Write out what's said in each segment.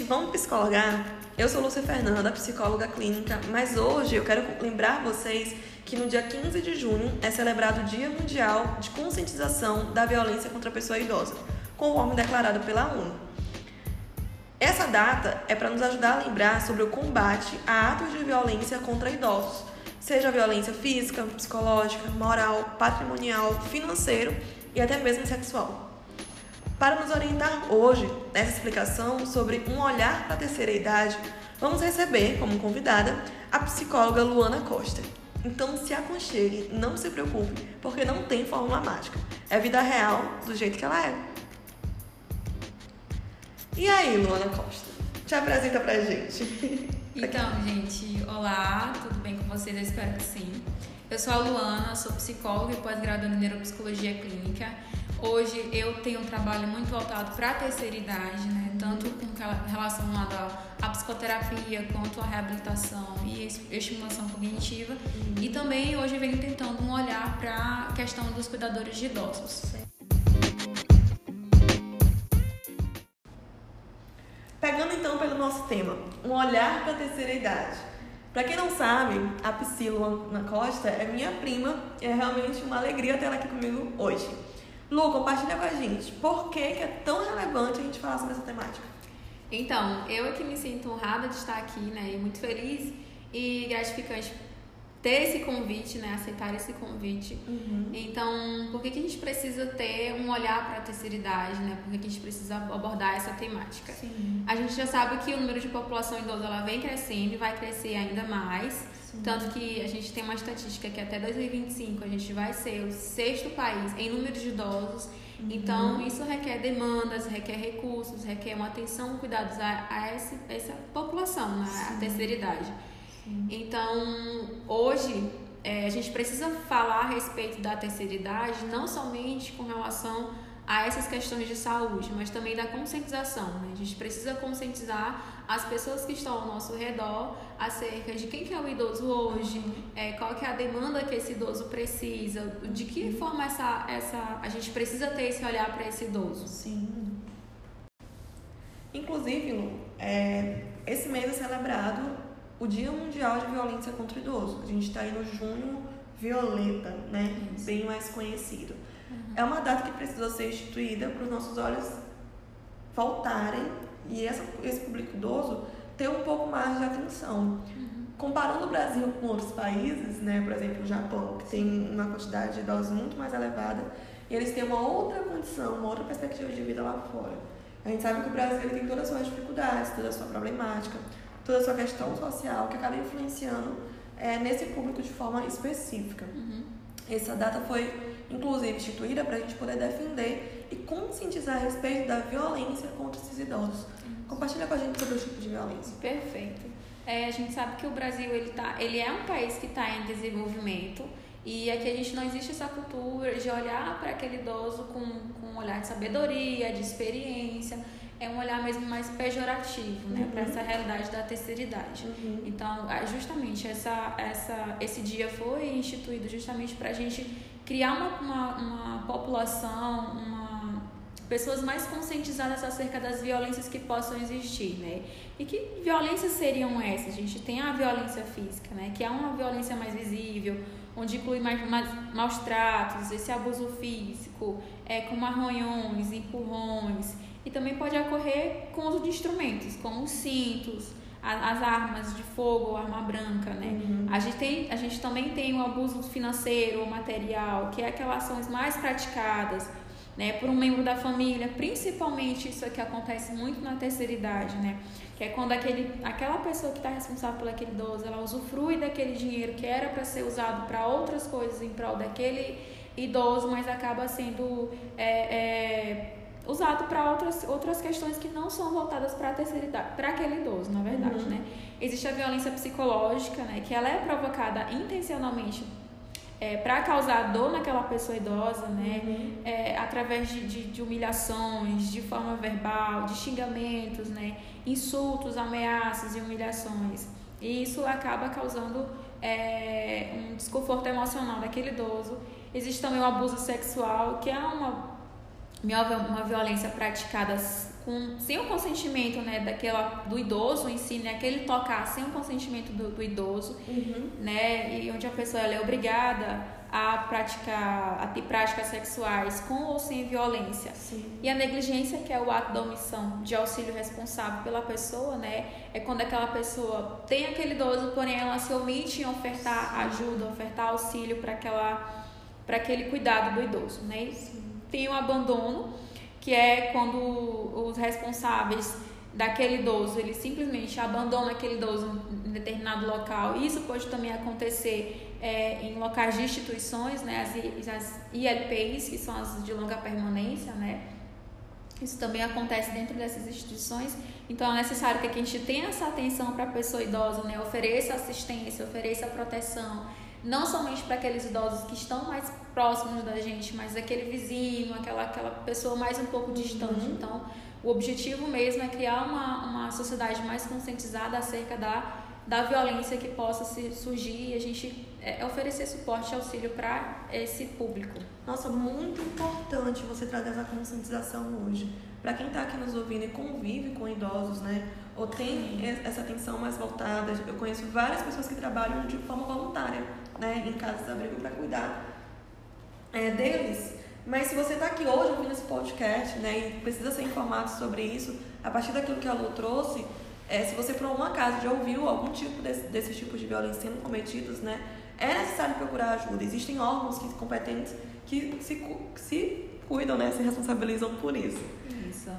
gente, vamos psicologar? Eu sou Lúcia Fernanda, psicóloga clínica, mas hoje eu quero lembrar vocês que no dia 15 de junho é celebrado o Dia Mundial de Conscientização da Violência contra a Pessoa Idosa, conforme declarado pela ONU. Essa data é para nos ajudar a lembrar sobre o combate a atos de violência contra idosos, seja violência física, psicológica, moral, patrimonial, financeiro e até mesmo sexual. Para nos orientar hoje nessa explicação sobre um olhar para a terceira idade, vamos receber como convidada a psicóloga Luana Costa. Então se aconchegue, não se preocupe, porque não tem fórmula mágica. É vida real do jeito que ela é. E aí, Luana Costa? Te apresenta pra gente. Então, gente, olá, tudo bem com vocês? Eu espero que sim. Eu sou a Luana, sou psicóloga e pós-graduada em neuropsicologia clínica. Hoje eu tenho um trabalho muito voltado para a terceira idade, né? tanto com relação à psicoterapia quanto à reabilitação e estimulação cognitiva. Uhum. E também hoje venho tentando um olhar para a questão dos cuidadores de idosos. Pegando então pelo nosso tema, um olhar para a terceira idade. Para quem não sabe, a Priscila Costa é minha prima e é realmente uma alegria tê-la aqui comigo hoje. Lu, compartilha com a gente por que, que é tão relevante a gente falar sobre essa temática. Então, eu aqui me sinto honrada de estar aqui, né? E muito feliz e gratificante ter esse convite, né? Aceitar esse convite. Uhum. Então, por que, que a gente precisa ter um olhar para a terceira idade, né? Por que, que a gente precisa abordar essa temática? Sim. A gente já sabe que o número de população idosa ela vem crescendo e vai crescer ainda mais. Tanto que a gente tem uma estatística que até 2025 a gente vai ser o sexto país em número de idosos. Uhum. Então, isso requer demandas, requer recursos, requer uma atenção, cuidados a, a essa, essa população, né? a terceira idade. Sim. Então, hoje, é, a gente precisa falar a respeito da terceira idade, não somente com relação a essas questões de saúde, mas também da conscientização. Né? A gente precisa conscientizar as pessoas que estão ao nosso redor acerca de quem que é o idoso hoje, é, qual que é a demanda que esse idoso precisa, de que forma essa, essa, a gente precisa ter esse olhar para esse idoso. Sim. Inclusive, Lu, é, esse mês é celebrado o Dia Mundial de Violência contra o Idoso. A gente está aí no junho violeta, né? Isso. Bem mais conhecido. Uhum. É uma data que precisa ser instituída para os nossos olhos voltarem e essa, esse público idoso ter um pouco mais de atenção. Uhum. Comparando o Brasil com outros países, né, por exemplo, o Japão, que tem uma quantidade de idosos muito mais elevada, e eles têm uma outra condição, uma outra perspectiva de vida lá fora. A gente sabe que o Brasil tem todas as suas dificuldades, toda a sua problemática, toda a sua questão social que acaba influenciando é, nesse público de forma específica. Uhum. Essa data foi inclusive instituída para a gente poder defender e conscientizar a respeito da violência contra esses idosos. Compartilha com a gente sobre o tipo de violência. Perfeito. É, a gente sabe que o Brasil ele, tá, ele é um país que está em desenvolvimento e aqui a gente não existe essa cultura de olhar para aquele idoso com, com um olhar de sabedoria, de experiência é um olhar mesmo mais pejorativo, né, uhum. para essa realidade da terceira idade. Uhum. Então, justamente essa, essa, esse dia foi instituído justamente para a gente criar uma, uma, uma população, uma, pessoas mais conscientizadas acerca das violências que possam existir, né? E que violências seriam essas? A gente tem a violência física, né? Que é uma violência mais visível, onde inclui mais, mais maus tratos, esse abuso físico, é, com arranhões, empurrões e também pode ocorrer com o uso de instrumentos, como os cintos, as armas de fogo, arma branca, né? Uhum. A, gente tem, a gente também tem o abuso financeiro ou material, que é aquelas ações mais praticadas né, por um membro da família, principalmente isso aqui acontece muito na terceira idade, né? Que é quando aquele, aquela pessoa que está responsável por aquele idoso, ela usufrui daquele dinheiro que era para ser usado para outras coisas em prol daquele idoso, mas acaba sendo é, é, usado para outras, outras questões que não são voltadas para a terceira idade, para aquele idoso, na verdade, uhum. né? Existe a violência psicológica, né? Que ela é provocada intencionalmente é, para causar dor naquela pessoa idosa, né? Uhum. É, através de, de, de, humilhações, de forma verbal, de xingamentos, né? Insultos, ameaças e humilhações. E isso acaba causando é, um desconforto emocional daquele idoso. Existe também o abuso sexual, que é uma uma violência praticada com, sem o consentimento né, daquela, do idoso em si, né, aquele tocar sem o consentimento do, do idoso, Uhum. né, e onde a pessoa é obrigada a praticar, a ter práticas sexuais com ou sem violência. Sim. E a negligência, que é o ato da omissão de auxílio responsável pela pessoa, né? É quando aquela pessoa tem aquele idoso, porém ela se omite em ofertar ajuda, ofertar auxílio para aquela para aquele cuidado do idoso, né? E Tem o abandono, que é quando os responsáveis daquele idoso, eles simplesmente abandonam aquele idoso em determinado local. Isso pode também acontecer é, em locais de instituições, né, as, as ILPIs, que são as de longa permanência, né, isso também acontece dentro dessas instituições, então é necessário que a gente tenha essa atenção para a pessoa idosa, né, ofereça assistência, ofereça proteção, não somente para aqueles idosos que estão mais próximos da gente, mas aquele vizinho, aquela, aquela pessoa mais um pouco distante. Uhum. Então, o objetivo mesmo é criar uma, uma sociedade mais conscientizada acerca da, da violência que possa se surgir e a gente é, oferecer suporte e auxílio para esse público. Nossa, muito importante você trazer essa conscientização hoje. Para quem está aqui nos ouvindo e convive com idosos, né? Ou tem essa atenção mais voltada. Eu conheço várias pessoas que trabalham de forma voluntária, né? Em casas de abrigo para cuidar é, deles. Mas se você está aqui hoje ouvindo esse podcast, né? E precisa ser informado sobre isso, a partir daquilo que a Lu trouxe, é, se você por algum acaso já ouviu algum tipo desse, desses tipos de violência sendo cometidos, né? É necessário procurar ajuda. Existem órgãos que, competentes que se, se cuidam, né? Se responsabilizam por isso. Isso.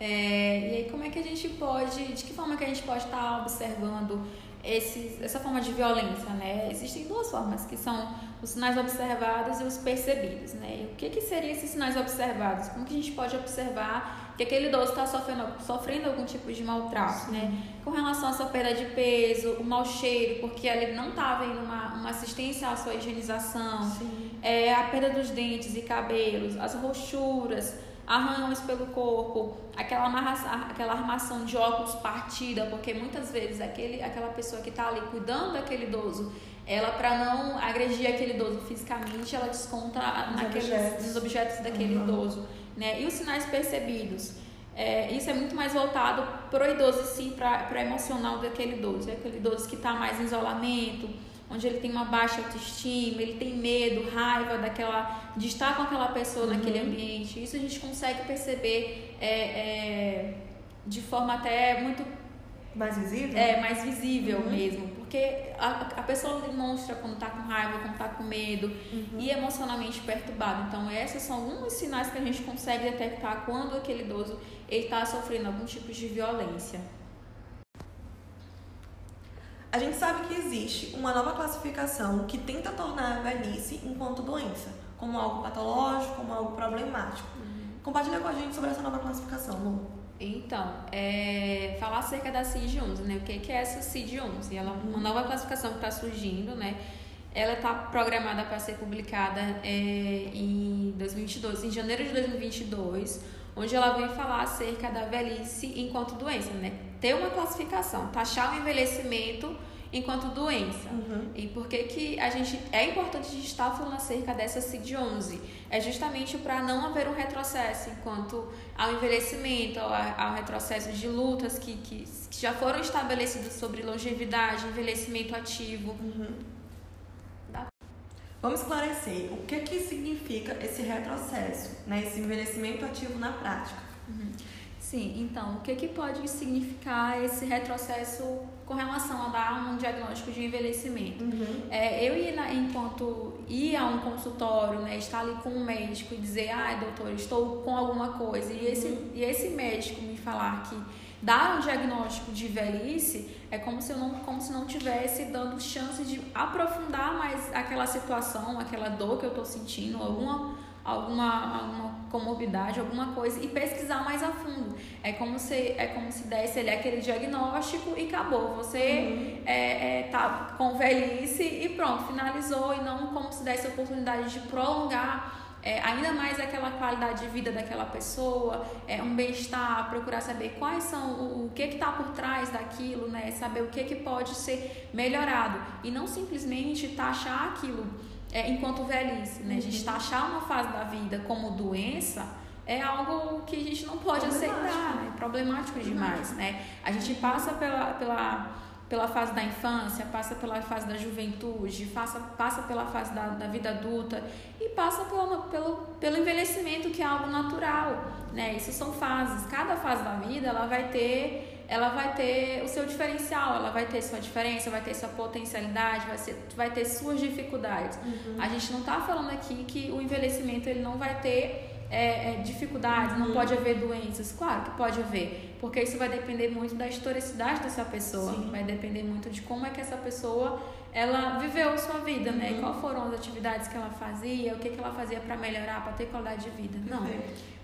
É, e aí como é que a gente pode, de que forma que a gente pode estar observando esses, essa forma de violência, né? Existem duas formas, que são os sinais observados e os percebidos, né? E o que, que seriam esses sinais observados? Como que a gente pode observar que aquele idoso está sofrendo, sofrendo algum tipo de maltrato, né? Com relação à sua perda de peso, o mau cheiro, porque ele não está havendo uma, uma assistência à sua higienização, Sim. é, a perda dos dentes e cabelos, as rochuras, arranhões pelo corpo, aquela, amarra, aquela armação de óculos partida, porque muitas vezes aquele, aquela pessoa que está ali cuidando daquele idoso, ela para não agredir aquele idoso fisicamente, ela desconta Os naqueles objetos. nos objetos daquele Uhum. idoso, né? E os sinais percebidos. É, isso é muito mais voltado para o idoso em si, para o emocional daquele idoso. É aquele idoso que está mais em isolamento, onde ele tem uma baixa autoestima, ele tem medo, raiva daquela, de estar com aquela pessoa Uhum. naquele ambiente. Isso a gente consegue perceber é, é, de forma até muito Mais visível? é, mais visível Uhum. mesmo. Porque a, a pessoa demonstra quando tá com raiva, quando tá com medo Uhum. e emocionalmente perturbado. Então, esses são alguns sinais que a gente consegue detectar quando aquele idoso ele está sofrendo algum tipo de violência. A gente sabe que existe uma nova classificação que tenta tornar a velhice enquanto doença, como algo patológico, como algo problemático. Compartilha com a gente sobre essa nova classificação, Lu. Então, é, falar acerca da CID-11, né? O que que é essa CID-11? Ela é uma Uhum. nova classificação que está surgindo, né? Ela está programada para ser publicada é, em 2022, em janeiro de 2022, onde ela vem falar acerca da velhice enquanto doença, né? Ter uma classificação, taxar o envelhecimento enquanto doença. Uhum. E por que, que a gente é importante a gente estar falando acerca dessa CID-11? É justamente para não haver um retrocesso enquanto ao envelhecimento, ao, ao retrocesso de lutas que, que, que já foram estabelecidas sobre longevidade, envelhecimento ativo. Uhum. Vamos esclarecer o que, que significa esse retrocesso, né? esse envelhecimento ativo na prática. Sim, então, o que, que pode significar esse retrocesso com relação a dar um diagnóstico de envelhecimento? Uhum. É, eu ir na, enquanto ir a um consultório, né, estar ali com um médico e dizer, ai doutor, estou com alguma coisa, e esse, Uhum. e esse médico me falar que dar um diagnóstico de velhice é como se eu não, como se não tivesse dando chance de aprofundar mais aquela situação, aquela dor que eu estou sentindo, alguma alguma, alguma comorbidade, alguma coisa e pesquisar mais a fundo. É como se é como se desse ali aquele diagnóstico e acabou. Você é, é, tá com velhice e pronto, finalizou e não como se desse a oportunidade de prolongar é, ainda mais aquela qualidade de vida daquela pessoa, é, um bem-estar, procurar saber quais são o, o que está por trás daquilo, né? Saber o que, que pode ser melhorado e não simplesmente taxar aquilo é, enquanto velhice, né? A gente taxar uma fase da vida como doença é algo que a gente não pode aceitar, é problemático demais, né? A gente passa pela, pela, pela fase da infância, passa pela fase da juventude, passa, passa pela fase da, da vida adulta e passa pelo, pelo, pelo envelhecimento, que é algo natural, né? Isso são fases. Cada fase da vida, ela vai ter ela vai ter o seu diferencial, ela vai ter sua diferença, vai ter sua potencialidade, vai, ser, vai ter suas dificuldades. Uhum. A gente não está falando aqui que o envelhecimento ele não vai ter é, é, dificuldades, uhum. não pode haver doenças. Claro que pode haver, porque isso vai depender muito da historicidade dessa pessoa, Sim. vai depender muito de como é que essa pessoa ela viveu sua vida, né? uhum. né? Qual foram as atividades que ela fazia, o que, que ela fazia para melhorar, para ter qualidade de vida. Não.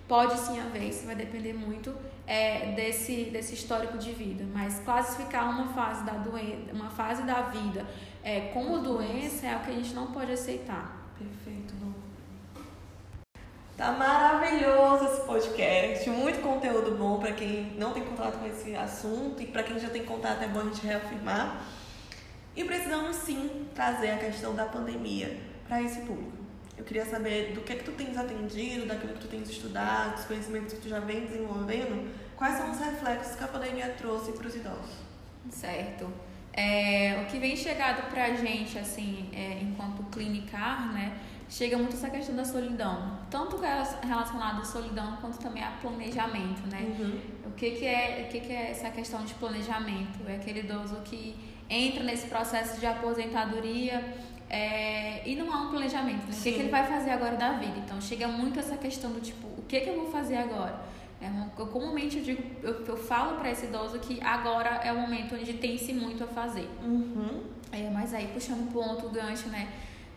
Pode sim haver, isso vai depender muito é, desse, desse histórico de vida. Mas classificar uma fase da doença, uma fase da vida é, como doença é o que a gente não pode aceitar. Perfeito, Lu. Tá maravilhoso esse podcast, muito conteúdo bom para quem não tem contato com esse assunto e para quem já tem contato é bom a gente reafirmar. E precisamos sim trazer a questão da pandemia para esse público. Eu queria saber do que é que tu tens atendido, daquilo que tu tens estudado, dos conhecimentos que tu já vem desenvolvendo, quais são os reflexos que a pandemia trouxe para os idosos? Certo. É, o que vem chegado para a gente, assim, é, enquanto clinicar, né, chega muito essa questão da solidão. Tanto relacionado à solidão, quanto também a planejamento, né? Uhum. O que, que, é, o que, que é essa questão de planejamento? É aquele idoso que entra nesse processo de aposentadoria é, e não há um planejamento, né? O que, que ele vai fazer agora da vida? Então chega muito essa questão do tipo, o que, que eu vou fazer agora? É, eu, comumente eu digo, eu, eu falo para esse idoso que agora é o momento onde tem-se muito a fazer. Uhum. É, mas aí puxando um outro gancho, né?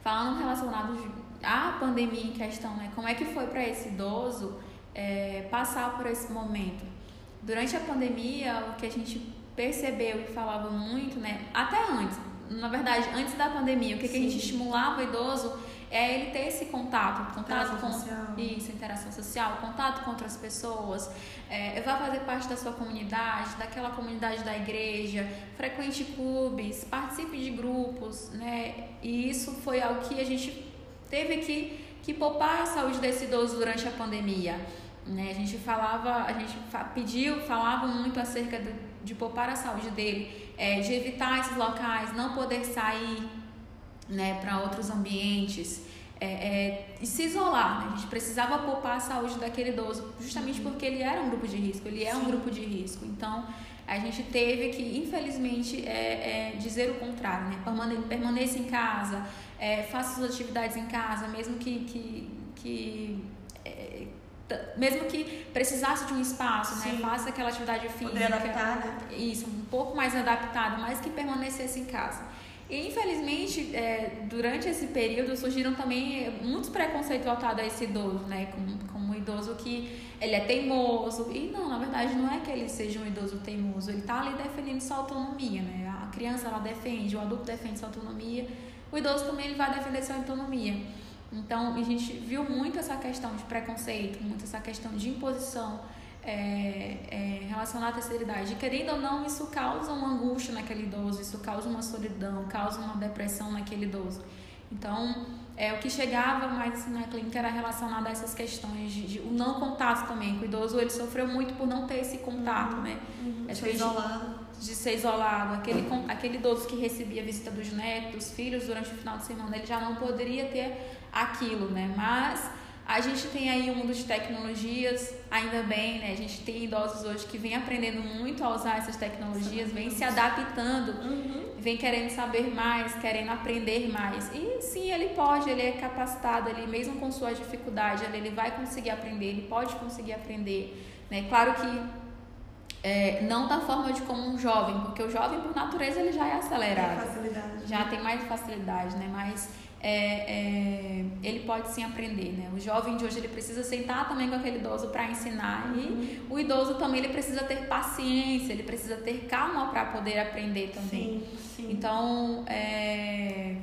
Falando relacionado à pandemia em questão, né? Como é que foi para esse idoso é, passar por esse momento? Durante a pandemia, o que a gente percebeu e falava muito, né? Até na verdade, antes da pandemia, o que, que a gente estimulava o idoso é ele ter esse contato, contato com social. isso, interação social, contato com outras pessoas, é, vai fazer parte da sua comunidade, daquela comunidade da igreja, frequente clubes, participe de grupos, né? E isso foi algo que a gente teve que, que poupar a saúde desse idoso durante a pandemia. Né? A gente falava, a gente pediu, falava muito acerca de, de poupar a saúde dele é, de evitar esses locais, não poder sair né, para outros ambientes é, é, e se isolar. Né? A gente precisava poupar a saúde daquele idoso, justamente porque ele era um grupo de risco, ele é Sim. um grupo de risco. Então, a gente teve que, infelizmente, é, é, dizer o contrário, né? Permane permaneça em casa, é, faça suas atividades em casa, mesmo que, que, que mesmo que precisasse de um espaço, né? Faça aquela atividade física. Poder adaptar, né? Isso, um pouco mais adaptado, mas que permanecesse em casa. E infelizmente, é, durante esse período surgiram também muitos preconceitos voltados a esse idoso, né? Como, como um idoso que ele é teimoso. E não, na verdade, não é que ele seja um idoso teimoso, ele está ali defendendo sua autonomia, né? A criança ela defende, o adulto defende sua autonomia, o idoso também ele vai defender sua autonomia. Então, a gente viu muito essa questão de preconceito, muito essa questão de imposição é, é, relacionada à terceira idade. E, querendo ou não, isso causa uma angústia naquele idoso, isso causa uma solidão, causa uma depressão naquele idoso. Então, é, o que chegava mais assim, na clínica era relacionado a essas questões de, de, o não contato também. O idoso ele sofreu muito por não ter esse contato, uhum, né? Uhum, de ser isolado. De ser isolado. Aquele, aquele idoso que recebia a visita dos netos, dos filhos durante o final de semana, ele já não poderia ter aquilo, né? Mas a gente tem aí um mundo de tecnologias, ainda bem, né? A gente tem idosos hoje que vem aprendendo muito a usar essas tecnologias, vem se adaptando, uhum. vem querendo saber mais, querendo aprender mais. E sim, ele pode, ele é capacitado ali, mesmo com sua dificuldade, ele vai conseguir aprender, ele pode conseguir aprender. Né? Claro que é, não da forma de como um jovem, porque o jovem, por natureza, ele já é acelerado. Tem facilidade. Já tem mais facilidade, né? Mas é, é, ele pode sim aprender, né? O jovem de hoje ele precisa sentar também com aquele idoso para ensinar uhum. e o idoso também ele precisa ter paciência, ele precisa ter calma para poder aprender também. Sim, sim. Então é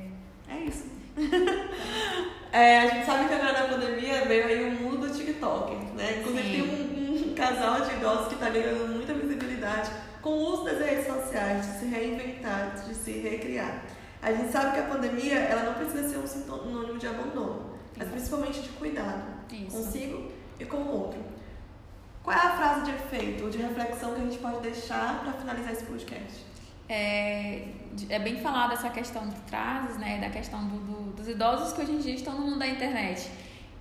é isso. é, a gente sabe que agora na pandemia veio aí o mundo do TikTok, né? Inclusive tem um, um casal de idosos que está ganhando muita visibilidade com o uso das redes sociais, de se reinventar, de se recriar. A gente sabe que a pandemia ela não precisa ser um sinônimo de abandono, mas principalmente de cuidado Isso. consigo e com o outro. Qual é a frase de efeito ou de reflexão que a gente pode deixar para finalizar esse podcast? É, é bem falada essa questão que trazes, né, da questão do, do, dos idosos que hoje em dia estão no mundo da internet.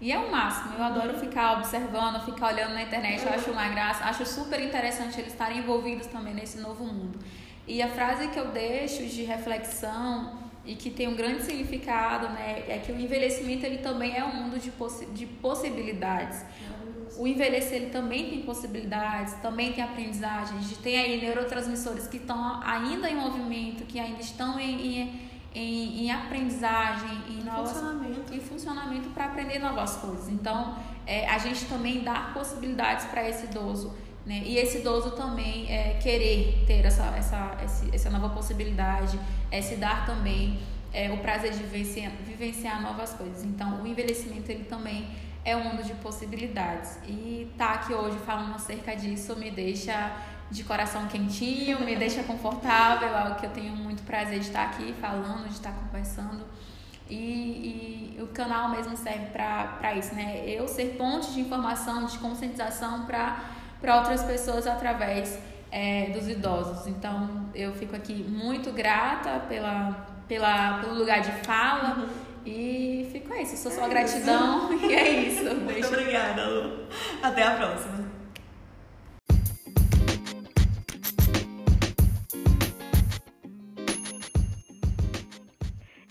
E é o máximo, eu adoro ficar observando, ficar olhando na internet, eu acho uma graça, acho super interessante eles estarem envolvidos também nesse novo mundo. E a frase que eu deixo de reflexão e que tem um grande significado, né, é que o envelhecimento ele também é um mundo de, possi de possibilidades. O envelhecer ele também tem possibilidades, também tem aprendizagem. A gente tem aí neurotransmissores que estão ainda em movimento, que ainda estão em, em, em, em aprendizagem, em, novas, funcionamento. em funcionamento para aprender novas coisas. Então, é, a gente também dá possibilidades para esse idoso. Né? E esse idoso também é, querer ter essa, essa, essa nova possibilidade, é se dar também é, o prazer de vivenciar, vivenciar novas coisas. Então, o envelhecimento ele também é um mundo de possibilidades. E tá aqui hoje falando acerca disso me deixa de coração quentinho, me deixa confortável, é algo que eu tenho muito prazer de estar aqui falando, de estar conversando. E, e o canal mesmo serve para isso, né? Eu ser ponte de informação, de conscientização para outras pessoas através é, dos idosos. Então, eu fico aqui muito grata pela, pela, pelo lugar de fala. Uhum e fico é isso, sou só gratidão e é isso. Muito Beijo. obrigada, Lu. Até a próxima.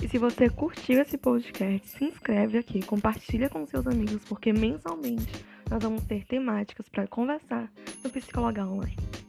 E se você curtiu esse podcast, se inscreve aqui, compartilha com seus amigos, porque mensalmente nós vamos ter temáticas para conversar no Psicologar Online.